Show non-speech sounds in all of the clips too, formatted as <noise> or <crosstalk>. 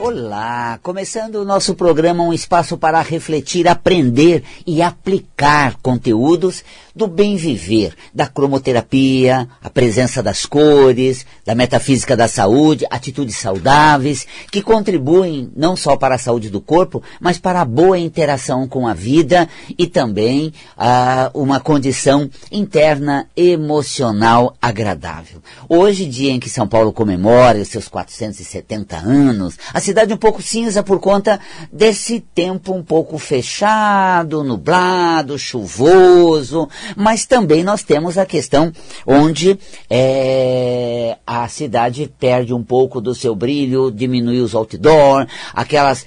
Olá, começando o nosso programa Um Espaço para Refletir, Aprender e Aplicar conteúdos do bem viver, da cromoterapia, a presença das cores, da metafísica da saúde, atitudes saudáveis, que contribuem não só para a saúde do corpo, mas para a boa interação com a vida e também a uma condição interna emocional agradável. Hoje, dia em que São Paulo comemora os seus 470 anos, a cidade um pouco cinza por conta desse tempo um pouco fechado, nublado, chuvoso, mas também nós temos a questão onde é, a cidade perde um pouco do seu brilho, diminui os outdoor, aquelas uh,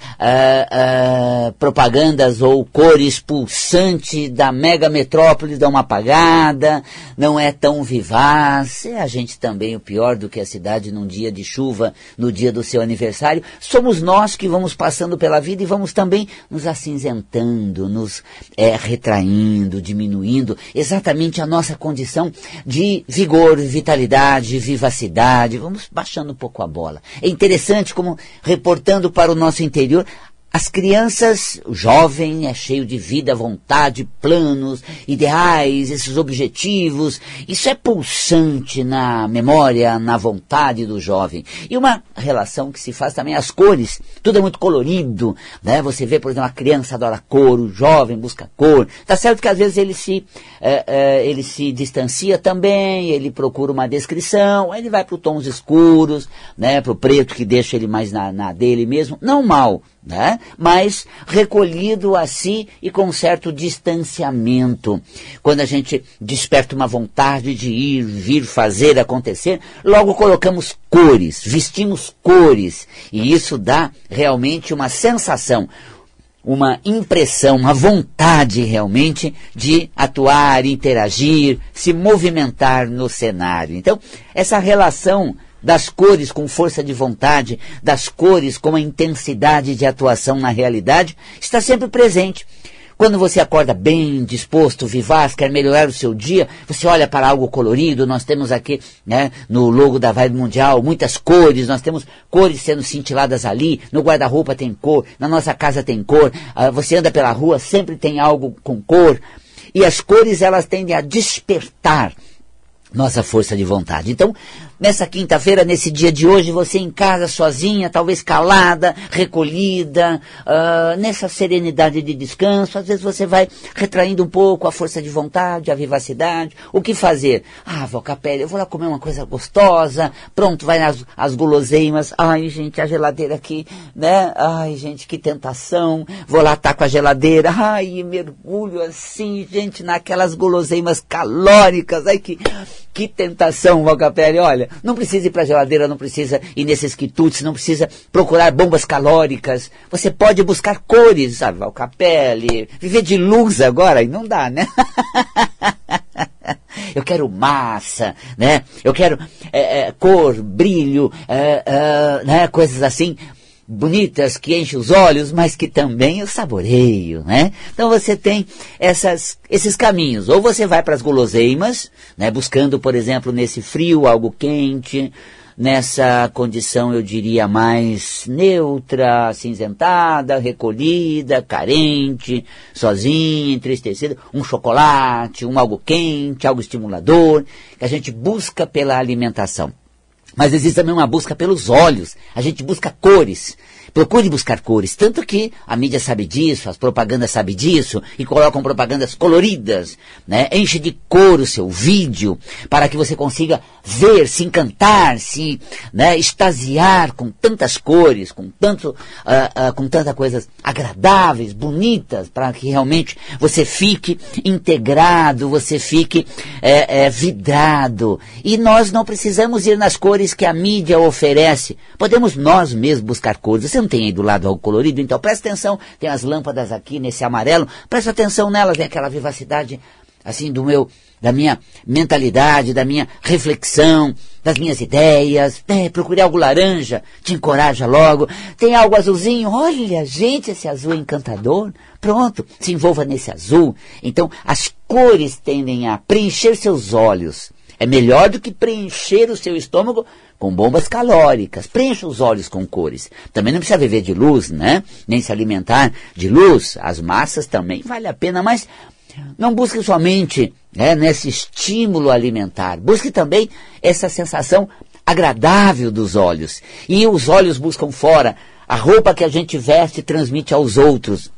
uh, propagandas ou cores pulsantes da mega metrópole dão uma apagada, não é tão vivaz, é a gente também o pior do que a cidade num dia de chuva, no dia do seu aniversário, somos nós que vamos passando pela vida e vamos também nos acinzentando, nos é, retraindo, diminuindo, exatamente a nossa condição de vigor, vitalidade, vivacidade. Vamos baixando um pouco a bola. É interessante como, reportando para o nosso interior, as crianças, o jovem é cheio de vida, vontade, planos, ideais, esses objetivos. Isso é pulsante na memória, na vontade do jovem. E uma relação que se faz também as cores. Tudo é muito colorido, né? Você vê, por exemplo, a criança adora cor, o jovem busca cor. Tá certo que às vezes ele se, é, é, ele se distancia também, ele procura uma descrição, ele vai para tons escuros, né? Para o preto que deixa ele mais na, na dele mesmo. Não mal, né? mas recolhido a si e com certo distanciamento. Quando a gente desperta uma vontade de ir, vir, fazer, acontecer, logo colocamos cores, vestimos cores, e isso dá realmente uma sensação, uma impressão, uma vontade realmente de atuar, interagir, se movimentar no cenário. Então, essa relação das cores com força de vontade, das cores com a intensidade de atuação na realidade, está sempre presente. Quando você acorda bem, disposto, vivaz, quer melhorar o seu dia, você olha para algo colorido, nós temos aqui, né, no logo da Vibe Mundial, muitas cores, nós temos cores sendo cintiladas ali, no guarda-roupa tem cor, na nossa casa tem cor, uh, você anda pela rua, sempre tem algo com cor, e as cores elas tendem a despertar nossa força de vontade. Então, nessa quinta-feira, nesse dia de hoje, você em casa sozinha, talvez calada, recolhida, uh, nessa serenidade de descanso, às vezes você vai retraindo um pouco a força de vontade, a vivacidade. O que fazer? Ah, vou capela, eu vou lá comer uma coisa gostosa, pronto, vai nas as guloseimas. Ai, gente, a geladeira aqui, né? Ai, gente, que tentação. Vou lá tá com a geladeira, ai, mergulho assim, gente, naquelas guloseimas calóricas. Ai, que, que tentação, Valcapelli. Olha, não precisa ir para a geladeira, não precisa ir nesses quitutes, não precisa procurar bombas calóricas. Você pode buscar cores, sabe, Valcapelli. Viver de luz agora, e não dá, né? <laughs> Eu quero massa, né? Eu quero é, é, cor, brilho, é, é né? Coisas assim bonitas que enchem os olhos, mas que também eu saboreio, né? Então você tem essas, esses caminhos. Ou você vai para as guloseimas, né? Buscando, por exemplo, nesse frio algo quente, nessa condição eu diria mais neutra, cinzentada, recolhida, carente, sozinha, entristecida, um chocolate, um algo quente, algo estimulador, que a gente busca pela alimentação. Mas existe também uma busca pelos olhos. A gente busca cores. Procure buscar cores. Tanto que a mídia sabe disso, as propagandas sabem disso, e colocam propagandas coloridas, né? Enche de cor o seu vídeo, para que você consiga ver, se encantar, se né, extasiar com tantas cores, com tanto, uh, uh, com tantas coisas agradáveis, bonitas, para que realmente você fique integrado, você fique é, é, vidrado. E nós não precisamos ir nas cores que a mídia oferece. Podemos nós mesmos buscar cores. Você não tem aí do lado algo colorido, então presta atenção, tem as lâmpadas aqui nesse amarelo, presta atenção nelas, tem aquela vivacidade assim do meu, da minha mentalidade, da minha reflexão, das minhas ideias. É, procure algo laranja, te encoraja logo. Tem algo azulzinho, olha, gente, esse azul é encantador. Pronto, se envolva nesse azul. Então, as cores tendem a preencher seus olhos. É melhor do que preencher o seu estômago com bombas calóricas. Preencha os olhos com cores. Também não precisa viver de luz, né? Nem se alimentar de luz. As massas também vale a pena, mas não busque somente né, nesse estímulo alimentar. Busque também essa sensação agradável dos olhos. E os olhos buscam fora. A roupa que a gente veste transmite aos outros.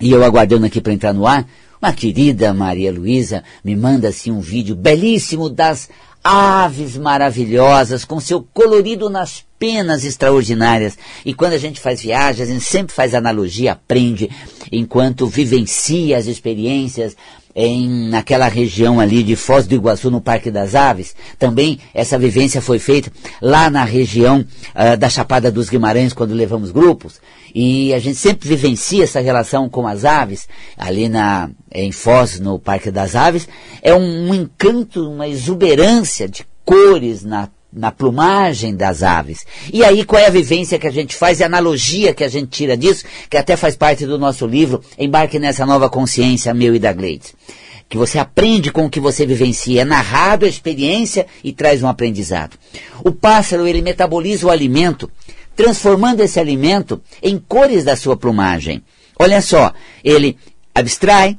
E eu aguardando aqui para entrar no ar, uma querida Maria Luísa me manda assim um vídeo belíssimo das aves maravilhosas, com seu colorido nas penas extraordinárias. E quando a gente faz viagens, a gente sempre faz analogia, aprende, enquanto vivencia as experiências em naquela região ali de Foz do Iguaçu, no Parque das Aves. Também essa vivência foi feita lá na região uh, da Chapada dos Guimarães, quando levamos grupos. E a gente sempre vivencia essa relação com as aves, ali na, em Foz, no Parque das Aves. É um, um encanto, uma exuberância de cores na na plumagem das aves. E aí qual é a vivência que a gente faz e a analogia que a gente tira disso, que até faz parte do nosso livro, Embarque nessa nova consciência, meu e da Gleides. Que você aprende com o que você vivencia, é narrado a experiência e traz um aprendizado. O pássaro, ele metaboliza o alimento, transformando esse alimento em cores da sua plumagem. Olha só, ele abstrai,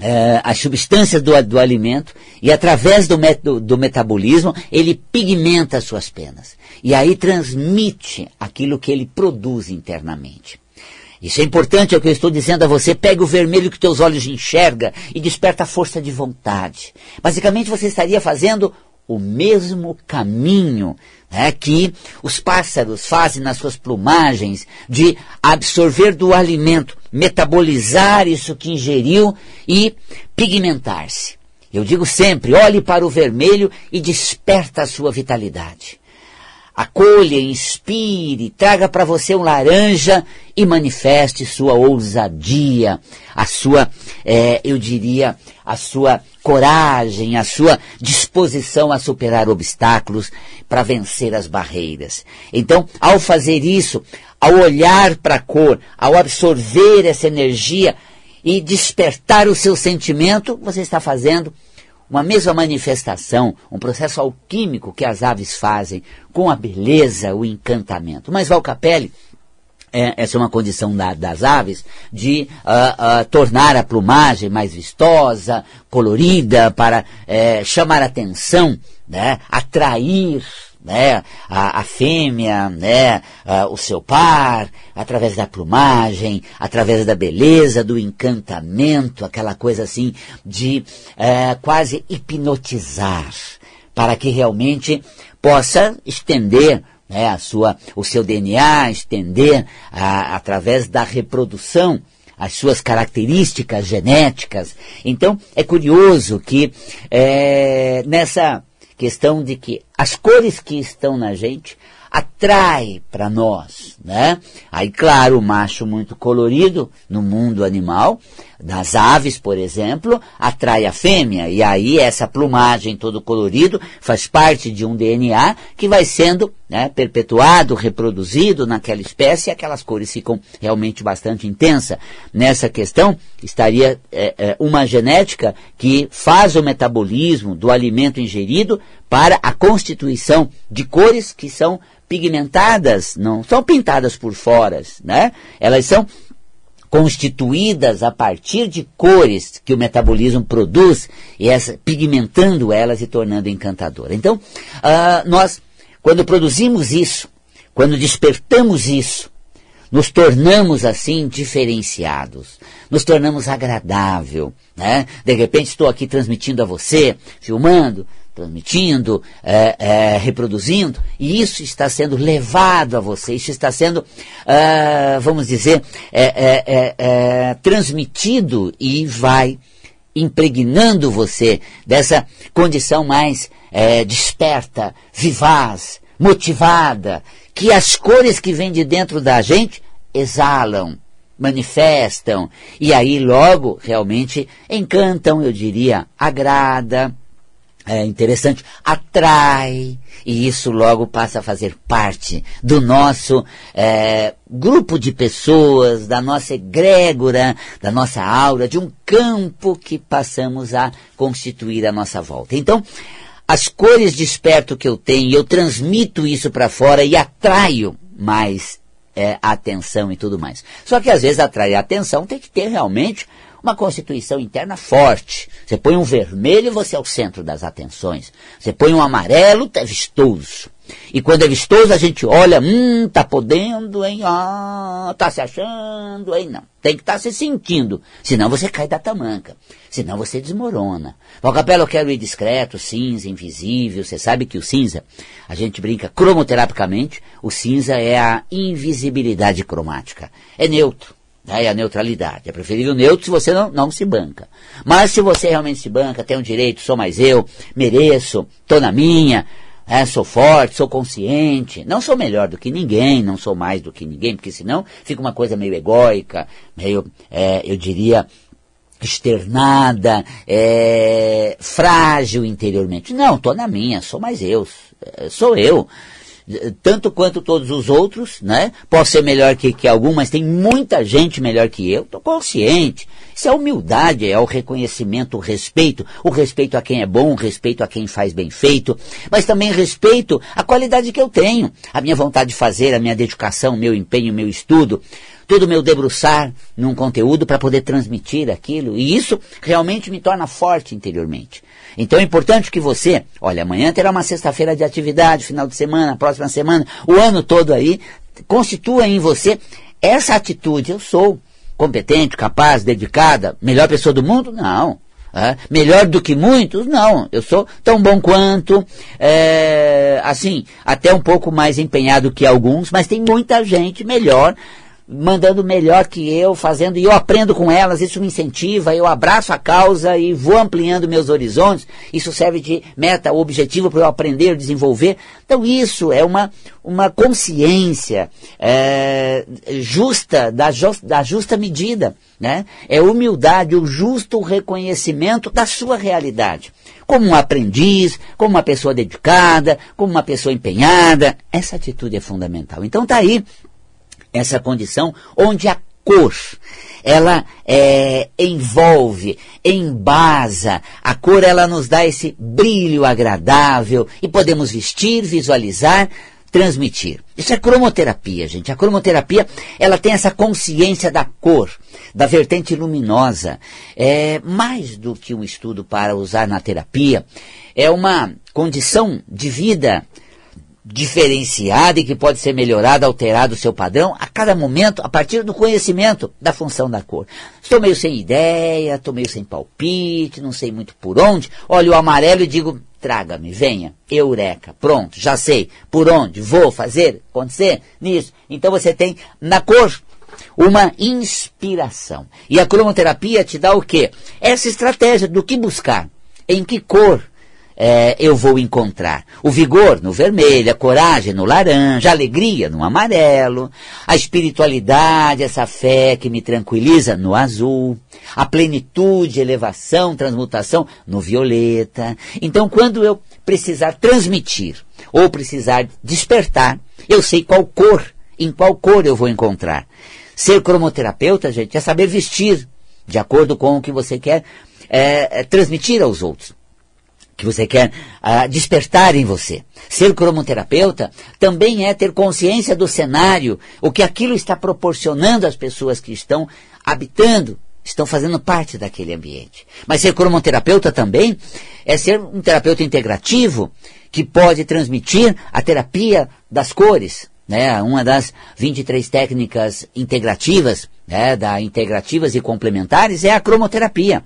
é, as substâncias do, do, alimento e através do, do, do, metabolismo ele pigmenta as suas penas. E aí transmite aquilo que ele produz internamente. Isso é importante, é o que eu estou dizendo a você. Pegue o vermelho que teus olhos enxerga e desperta a força de vontade. Basicamente você estaria fazendo o mesmo caminho né, que os pássaros fazem nas suas plumagens de absorver do alimento, metabolizar isso que ingeriu e pigmentar-se. Eu digo sempre, olhe para o vermelho e desperta a sua vitalidade. Acolha, inspire, traga para você um laranja e manifeste sua ousadia, a sua, é, eu diria, a sua coragem, a sua disposição a superar obstáculos para vencer as barreiras. Então, ao fazer isso, ao olhar para a cor, ao absorver essa energia e despertar o seu sentimento, você está fazendo uma mesma manifestação, um processo alquímico que as aves fazem com a beleza, o encantamento. Mas Valcapelli, é, essa é uma condição da, das aves, de uh, uh, tornar a plumagem mais vistosa, colorida, para uh, chamar atenção, né, atrair né, a, a fêmea, né, a, o seu par, através da plumagem, através da beleza, do encantamento, aquela coisa assim de é, quase hipnotizar, para que realmente possa estender né, a sua, o seu DNA, estender a, através da reprodução as suas características genéticas. Então, é curioso que é, nessa questão de que as cores que estão na gente atrai para nós, né? Aí, claro, o macho muito colorido no mundo animal, das aves, por exemplo, atrai a fêmea, e aí essa plumagem todo colorido faz parte de um DNA que vai sendo né, perpetuado, reproduzido naquela espécie, e aquelas cores ficam realmente bastante intensas. Nessa questão, estaria é, é, uma genética que faz o metabolismo do alimento ingerido para a constituição de cores que são pigmentadas, não são pintadas por fora, né? Elas são constituídas a partir de cores que o metabolismo produz, e essa, pigmentando elas e tornando encantadora. Então, uh, nós, quando produzimos isso, quando despertamos isso, nos tornamos assim diferenciados, nos tornamos agradável, né? De repente estou aqui transmitindo a você, filmando, transmitindo, é, é, reproduzindo, e isso está sendo levado a você, isso está sendo, é, vamos dizer, é, é, é, transmitido e vai impregnando você dessa condição mais desperta, vivaz, motivada, que as cores que vêm de dentro da gente exalam manifestam e aí logo realmente encantam, eu diria, agrada, é interessante, atrai, e isso logo passa a fazer parte do nosso é, grupo de pessoas, da nossa egrégora, da nossa aura, de um campo que passamos a constituir à nossa volta. Então, as cores despertam que eu tenho, eu transmito isso para fora e atraio mais é, atenção e tudo mais. Só que às vezes atrair atenção tem que ter realmente uma constituição interna forte. Você põe um vermelho, você é o centro das atenções. Você põe um amarelo, é vistoso. E quando é vistoso, a gente olha, hum, tá podendo, hein? Ah, tá se achando, hein? Não. Tem que estar tá se sentindo. Senão você cai da tamanca. Senão você desmorona. Val Capela, eu quero ir discreto, cinza, invisível. Você sabe que o cinza, a gente brinca cromoterapicamente, o cinza é a invisibilidade cromática. É neutro. É a neutralidade. É preferível neutro se você não, não se banca. Mas se você realmente se banca, tem um direito, sou mais eu, mereço, tô na minha, é, sou forte, sou consciente, não sou melhor do que ninguém, não sou mais do que ninguém, porque senão fica uma coisa meio egóica, meio, é, eu diria, externada, é, frágil interiormente. Não, estou na minha, sou mais eu, é, sou eu tanto quanto todos os outros, né? Posso ser melhor que, que algum, mas tem muita gente melhor que eu, estou consciente. Isso é humildade, é o reconhecimento, o respeito, o respeito a quem é bom, o respeito a quem faz bem feito, mas também respeito a qualidade que eu tenho, a minha vontade de fazer, a minha dedicação, meu empenho, meu estudo, todo o meu debruçar num conteúdo para poder transmitir aquilo, e isso realmente me torna forte interiormente. Então é importante que você, olha, amanhã terá uma sexta-feira de atividade, final de semana, próxima semana, o ano todo aí, constitua em você essa atitude. Eu sou competente, capaz, dedicada, melhor pessoa do mundo? Não. É, melhor do que muitos? Não. Eu sou tão bom quanto, é, assim, até um pouco mais empenhado que alguns, mas tem muita gente melhor mandando melhor que eu, fazendo, e eu aprendo com elas, isso me incentiva, eu abraço a causa e vou ampliando meus horizontes, isso serve de meta, objetivo para eu aprender, desenvolver. Então isso é uma, uma consciência é, justa, da, da justa medida, né? É humildade, o justo reconhecimento da sua realidade. Como um aprendiz, como uma pessoa dedicada, como uma pessoa empenhada, essa atitude é fundamental. Então tá aí essa condição onde a cor ela é, envolve, embasa, a cor ela nos dá esse brilho agradável e podemos vestir, visualizar, transmitir. Isso é cromoterapia, gente. A cromoterapia, ela tem essa consciência da cor, da vertente luminosa. É mais do que um estudo para usar na terapia, é uma condição de vida diferenciada e que pode ser melhorada, alterado o seu padrão a cada momento, a partir do conhecimento da função da cor. Estou meio sem ideia, estou meio sem palpite, não sei muito por onde. Olho o amarelo e digo, traga-me, venha, eureka, pronto, já sei por onde vou fazer, acontecer nisso. Então você tem na cor uma inspiração. E a cromoterapia te dá o quê? Essa estratégia do que buscar, em que cor é, eu vou encontrar o vigor no vermelho, a coragem no laranja, a alegria no amarelo, a espiritualidade, essa fé que me tranquiliza no azul, a plenitude, elevação, transmutação no violeta. Então, quando eu precisar transmitir ou precisar despertar, eu sei qual cor, em qual cor eu vou encontrar. Ser cromoterapeuta, gente, é saber vestir de acordo com o que você quer é, é, transmitir aos outros que você quer uh, despertar em você. Ser cromoterapeuta também é ter consciência do cenário, o que aquilo está proporcionando às pessoas que estão habitando, estão fazendo parte daquele ambiente. Mas ser cromoterapeuta também é ser um terapeuta integrativo que pode transmitir a terapia das cores, né? Uma das 23 técnicas integrativas, né? da integrativas e complementares é a cromoterapia,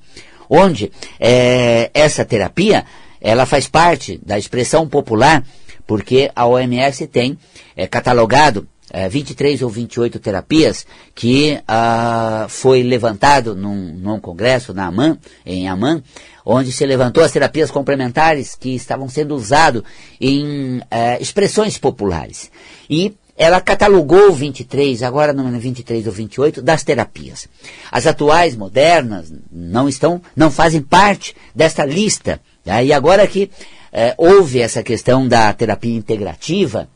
onde é, essa terapia ela faz parte da expressão popular, porque a OMS tem é, catalogado é, 23 ou 28 terapias que ah, foi levantado num, num congresso na AMAN, em Amman, onde se levantou as terapias complementares que estavam sendo usadas em é, expressões populares. E ela catalogou 23, agora número 23 ou 28, das terapias. As atuais, modernas, não estão, não fazem parte desta lista e agora que é, houve essa questão da terapia integrativa,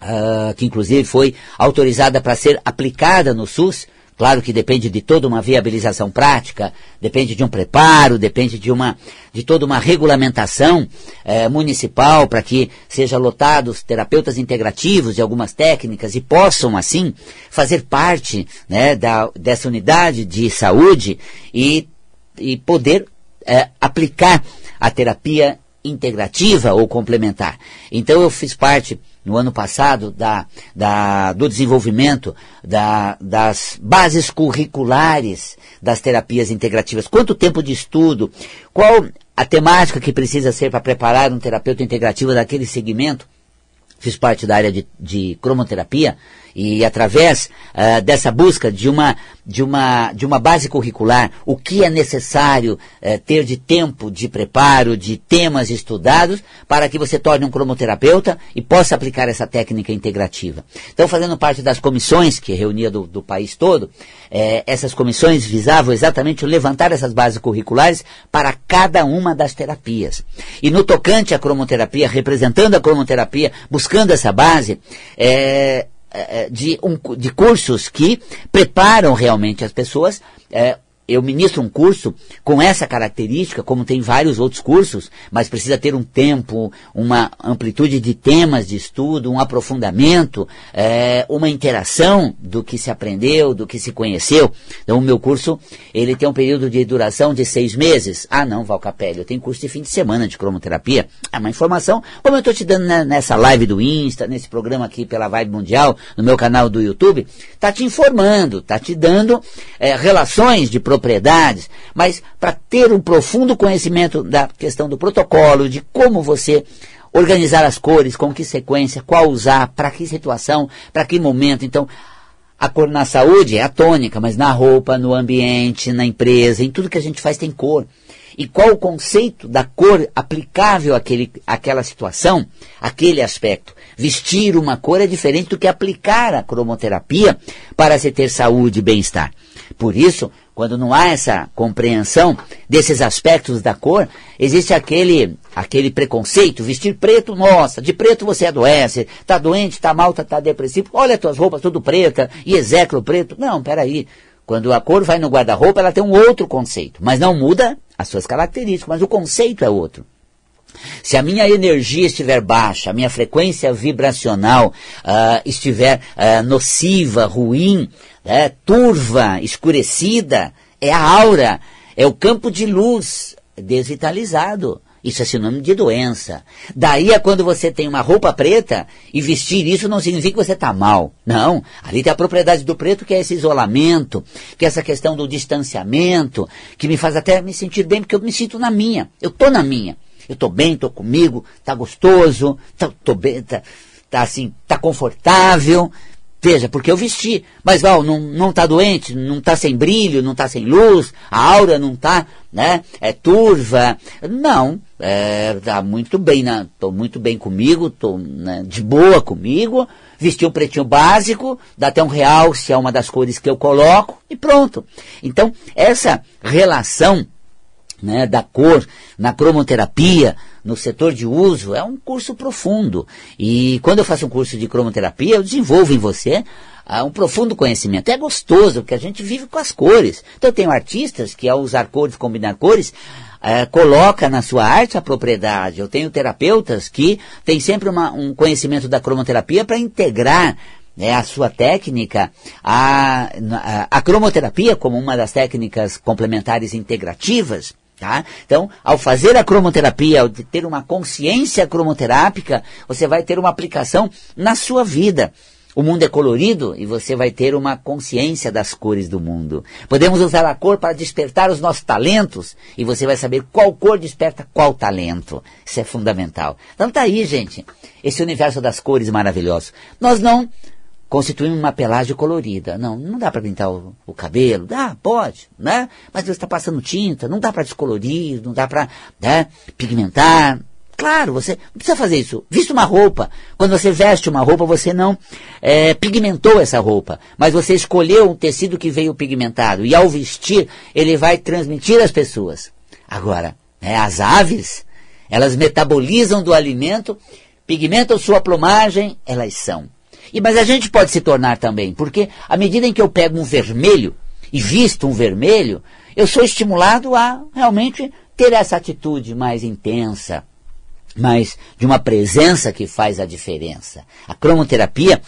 uh, que inclusive foi autorizada para ser aplicada no SUS, Claro que depende de toda uma viabilização prática, depende de um preparo, depende de uma de toda uma regulamentação eh, municipal para que sejam lotados terapeutas integrativos de algumas técnicas e possam assim fazer parte né, da, dessa unidade de saúde e, e poder eh, aplicar a terapia integrativa ou complementar. Então eu fiz parte no ano passado da, da, do desenvolvimento da, das bases curriculares das terapias integrativas. Quanto tempo de estudo? Qual a temática que precisa ser para preparar um terapeuta integrativo daquele segmento? Fiz parte da área de, de cromoterapia e através uh, dessa busca de uma, de, uma, de uma base curricular, o que é necessário uh, ter de tempo de preparo, de temas estudados, para que você torne um cromoterapeuta e possa aplicar essa técnica integrativa. Então, fazendo parte das comissões que reunia do, do país todo, eh, essas comissões visavam exatamente levantar essas bases curriculares para cada uma das terapias. E no tocante à cromoterapia, representando a cromoterapia, buscando essa base, é, de, um, de cursos que preparam realmente as pessoas é, eu ministro um curso com essa característica, como tem vários outros cursos, mas precisa ter um tempo, uma amplitude de temas de estudo, um aprofundamento, é, uma interação do que se aprendeu, do que se conheceu. Então, o meu curso, ele tem um período de duração de seis meses. Ah, não, Valcapelli, eu tenho curso de fim de semana de cromoterapia. É uma informação, como eu estou te dando nessa live do Insta, nesse programa aqui pela Vibe Mundial, no meu canal do YouTube, está te informando, está te dando é, relações de propriedades, mas para ter um profundo conhecimento da questão do protocolo, de como você organizar as cores, com que sequência, qual usar, para que situação, para que momento. Então, a cor na saúde é a tônica, mas na roupa, no ambiente, na empresa, em tudo que a gente faz tem cor. E qual o conceito da cor aplicável àquele, àquela situação, aquele aspecto? Vestir uma cor é diferente do que aplicar a cromoterapia para se ter saúde e bem-estar. Por isso, quando não há essa compreensão desses aspectos da cor, existe aquele, aquele preconceito, vestir preto, nossa, de preto você adoece, está doente, está mal, está tá depressivo, olha as tuas roupas tudo preta, e execro preto. Não, peraí. Quando a cor vai no guarda-roupa, ela tem um outro conceito, mas não muda as suas características, mas o conceito é outro. Se a minha energia estiver baixa, a minha frequência vibracional uh, estiver uh, nociva, ruim, uh, turva, escurecida, é a aura, é o campo de luz desvitalizado. Isso é sinônimo de doença. Daí é quando você tem uma roupa preta e vestir isso não significa que você está mal. Não. Ali tem a propriedade do preto que é esse isolamento, que é essa questão do distanciamento, que me faz até me sentir bem, porque eu me sinto na minha. Eu estou na minha eu estou bem, estou comigo, está gostoso, tá, tô bem, tá, tá assim, tá confortável. Veja, porque eu vesti. Mas Val, não, não tá doente, não está sem brilho, não está sem luz, a aura não está, né? É turva. Não, é, tá muito bem, né? Tô muito bem comigo, tô né, de boa comigo. Vesti um pretinho básico, dá até um real se é uma das cores que eu coloco e pronto. Então, essa relação né, da cor na cromoterapia, no setor de uso, é um curso profundo. E quando eu faço um curso de cromoterapia, eu desenvolvo em você uh, um profundo conhecimento. É gostoso, porque a gente vive com as cores. Então eu tenho artistas que ao usar cores, combinar cores, uh, coloca na sua arte a propriedade. Eu tenho terapeutas que têm sempre uma, um conhecimento da cromoterapia para integrar né, a sua técnica, a, a, a cromoterapia como uma das técnicas complementares integrativas, Tá? Então, ao fazer a cromoterapia, ao ter uma consciência cromoterápica, você vai ter uma aplicação na sua vida. O mundo é colorido e você vai ter uma consciência das cores do mundo. Podemos usar a cor para despertar os nossos talentos e você vai saber qual cor desperta qual talento. Isso é fundamental. Então tá aí, gente. Esse universo das cores maravilhoso. Nós não constituindo uma pelagem colorida. Não, não dá para pintar o, o, cabelo. Dá, pode, né? Mas você está passando tinta, não dá para descolorir, não dá para né, pigmentar. Claro, você não precisa fazer isso. Vista uma roupa. Quando você veste uma roupa, você não é, pigmentou essa roupa, mas você escolheu um tecido que veio pigmentado. E ao vestir, ele vai transmitir às pessoas. Agora, né, as aves, elas metabolizam do alimento, pigmentam sua plumagem, elas são E, mas a gente pode se tornar também, porque à medida em que eu pego um vermelho e visto um vermelho, eu sou estimulado a realmente ter essa atitude mais intensa, mais de uma presença que faz a diferença. A cromoterapia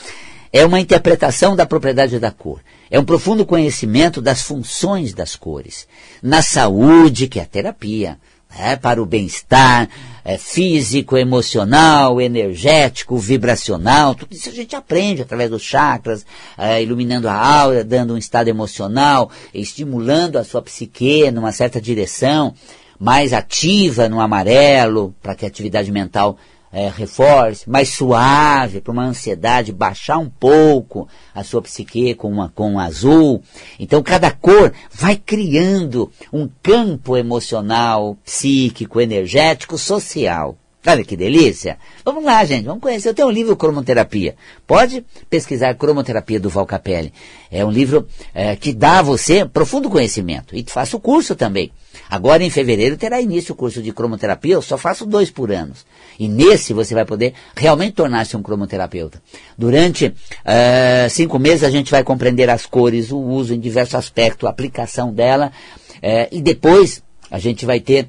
é uma interpretação da propriedade da cor. É um profundo conhecimento das funções das cores. Na saúde, que é a terapia, né, para o bem-estar é, físico, emocional, energético, vibracional, tudo isso a gente aprende através dos chakras, é, iluminando a aura, dando um estado emocional, estimulando a sua psique numa certa direção, mais ativa no amarelo, para que a atividade mental é, reforce, mais suave, para uma ansiedade baixar um pouco a sua psique com, uma, com um azul. Então, cada cor vai criando um campo emocional, psíquico, energético, social. Olha que delícia! Vamos lá, gente, vamos conhecer. Eu tenho um livro Cromoterapia. Pode pesquisar Cromoterapia do Val Capelli. É um livro é, que dá a você profundo conhecimento. E faço o curso também. Agora, em fevereiro, terá início o curso de cromoterapia. Eu só faço dois por ano. E nesse você vai poder realmente tornar-se um cromoterapeuta. Durante uh, cinco meses a gente vai compreender as cores, o uso em diversos aspectos, a aplicação dela. Uh, e depois a gente vai ter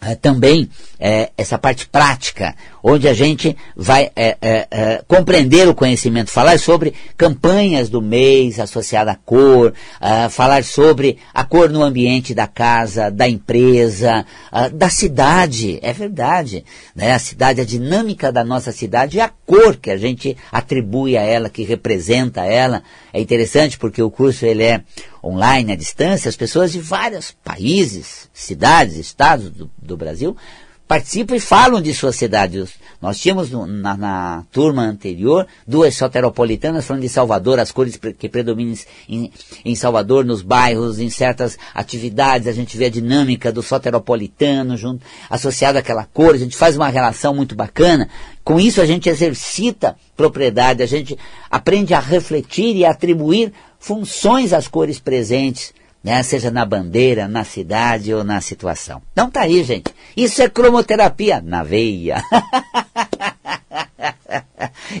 é, também é, essa parte prática, onde a gente vai é, compreender o conhecimento, falar sobre campanhas do mês associada à cor, falar sobre a cor no ambiente da casa, da empresa, da cidade, é verdade. Né? A cidade, a dinâmica da nossa cidade e a cor que a gente atribui a ela, que representa ela. É interessante porque o curso ele é online, à distância, as pessoas de vários países, cidades, estados do, do Brasil participam e falam de suas cidades. Nós tínhamos na, na, turma anterior duas soteropolitanas falando de Salvador, as cores que predominam em, em, Salvador, nos bairros, em certas atividades, a gente vê a dinâmica do soteropolitano junto, associado àquela cor, a gente faz uma relação muito bacana. Com isso a gente exercita propriedade, a gente aprende a refletir e a atribuir funções às cores presentes, né? seja na bandeira, na cidade ou na situação. Então tá aí, gente. Isso é cromoterapia na veia. <laughs>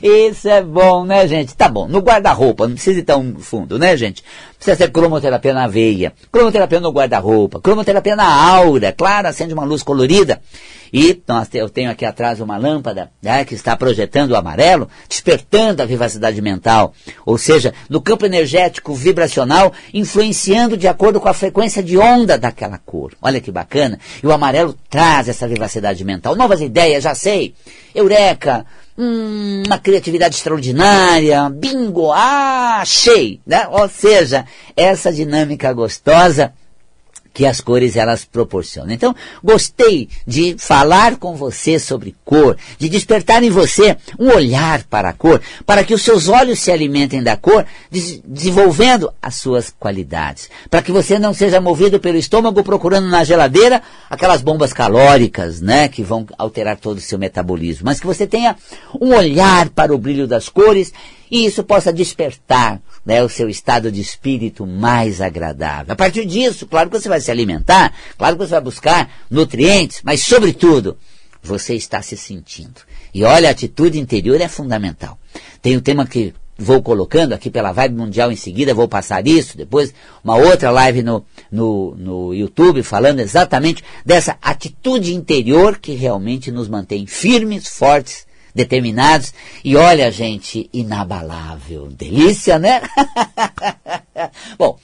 Isso é bom, né, gente? Tá bom, no guarda-roupa, não precisa ir tão fundo, né, gente? Precisa ser cromoterapia na veia, cromoterapia no guarda-roupa, cromoterapia na aura, claro, acende uma luz colorida. E nós, eu tenho aqui atrás uma lâmpada né, que está projetando o amarelo, despertando a vivacidade mental. Ou seja, no campo energético vibracional, influenciando de acordo com a frequência de onda daquela cor. Olha que bacana. E o amarelo traz essa vivacidade mental. Novas ideias, já sei. Eureka! Hum, uma criatividade extraordinária, bingo, ah, achei, né? Ou seja, essa dinâmica gostosa que as cores elas proporcionam. Então, gostei de falar com você sobre cor, de despertar em você um olhar para a cor, para que os seus olhos se alimentem da cor, des desenvolvendo as suas qualidades, para que você não seja movido pelo estômago procurando na geladeira aquelas bombas calóricas, né, que vão alterar todo o seu metabolismo, mas que você tenha um olhar para o brilho das cores e isso possa despertar né, o seu estado de espírito mais agradável. A partir disso, claro que você vai se alimentar, claro que você vai buscar nutrientes, mas, sobretudo, você está se sentindo. E olha, a atitude interior é fundamental. Tem um tema que vou colocando aqui pela Vibe Mundial em seguida, vou passar isso, depois uma outra live no, no, no YouTube falando exatamente dessa atitude interior que realmente nos mantém firmes, fortes determinados. E olha, gente, inabalável. Delícia, né? <laughs> Bom,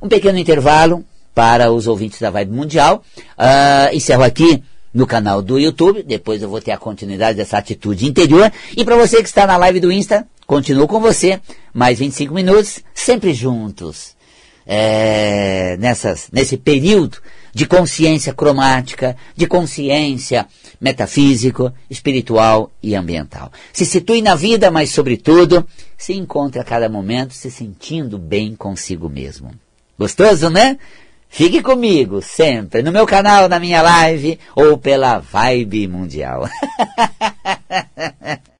um pequeno intervalo para os ouvintes da Vibe Mundial. Uh, encerro aqui no canal do YouTube. Depois eu vou ter a continuidade dessa atitude interior. E para você que está na live do Insta, continuo com você. Mais 25 minutos, sempre juntos. É, nessas, nesse período de consciência cromática, de consciência metafísico, espiritual e ambiental. Se situe na vida, mas, sobretudo, se encontre a cada momento se sentindo bem consigo mesmo. Gostoso, né? Fique comigo sempre no meu canal, na minha live ou pela Vibe Mundial. <laughs>